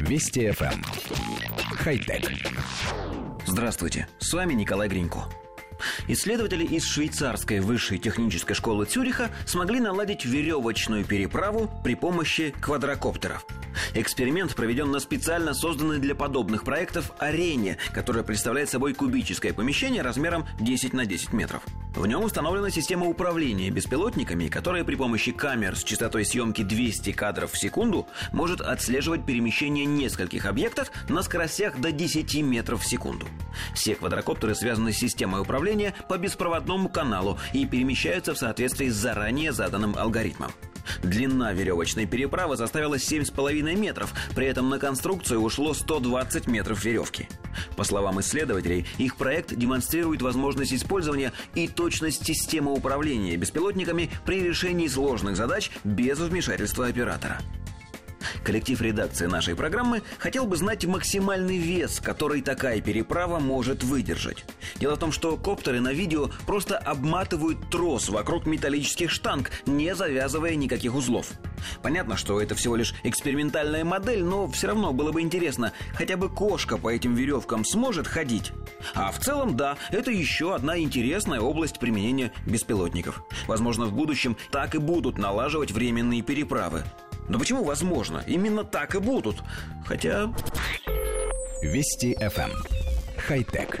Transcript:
Вести FM. Эм. Хай-тек. Здравствуйте, с вами Николай Гринько. Исследователи из швейцарской высшей технической школы Цюриха смогли наладить веревочную переправу при помощи квадрокоптеров. Эксперимент проведен на специально созданной для подобных проектов арене, которая представляет собой кубическое помещение размером 10 на 10 метров. В нем установлена система управления беспилотниками, которая при помощи камер с частотой съемки 200 кадров в секунду может отслеживать перемещение нескольких объектов на скоростях до 10 метров в секунду. Все квадрокоптеры связаны с системой управления по беспроводному каналу и перемещаются в соответствии с заранее заданным алгоритмом. Длина веревочной переправы составила 7,5 метров, при этом на конструкцию ушло 120 метров веревки. По словам исследователей, их проект демонстрирует возможность использования и точность системы управления беспилотниками при решении сложных задач без вмешательства оператора. Коллектив редакции нашей программы хотел бы знать максимальный вес, который такая переправа может выдержать. Дело в том, что коптеры на видео просто обматывают трос вокруг металлических штанг, не завязывая никаких узлов. Понятно, что это всего лишь экспериментальная модель, но все равно было бы интересно, хотя бы кошка по этим веревкам сможет ходить. А в целом, да, это еще одна интересная область применения беспилотников. Возможно, в будущем так и будут налаживать временные переправы. Но почему возможно? Именно так и будут. Хотя... Вести FM. Эм. Хай-тек.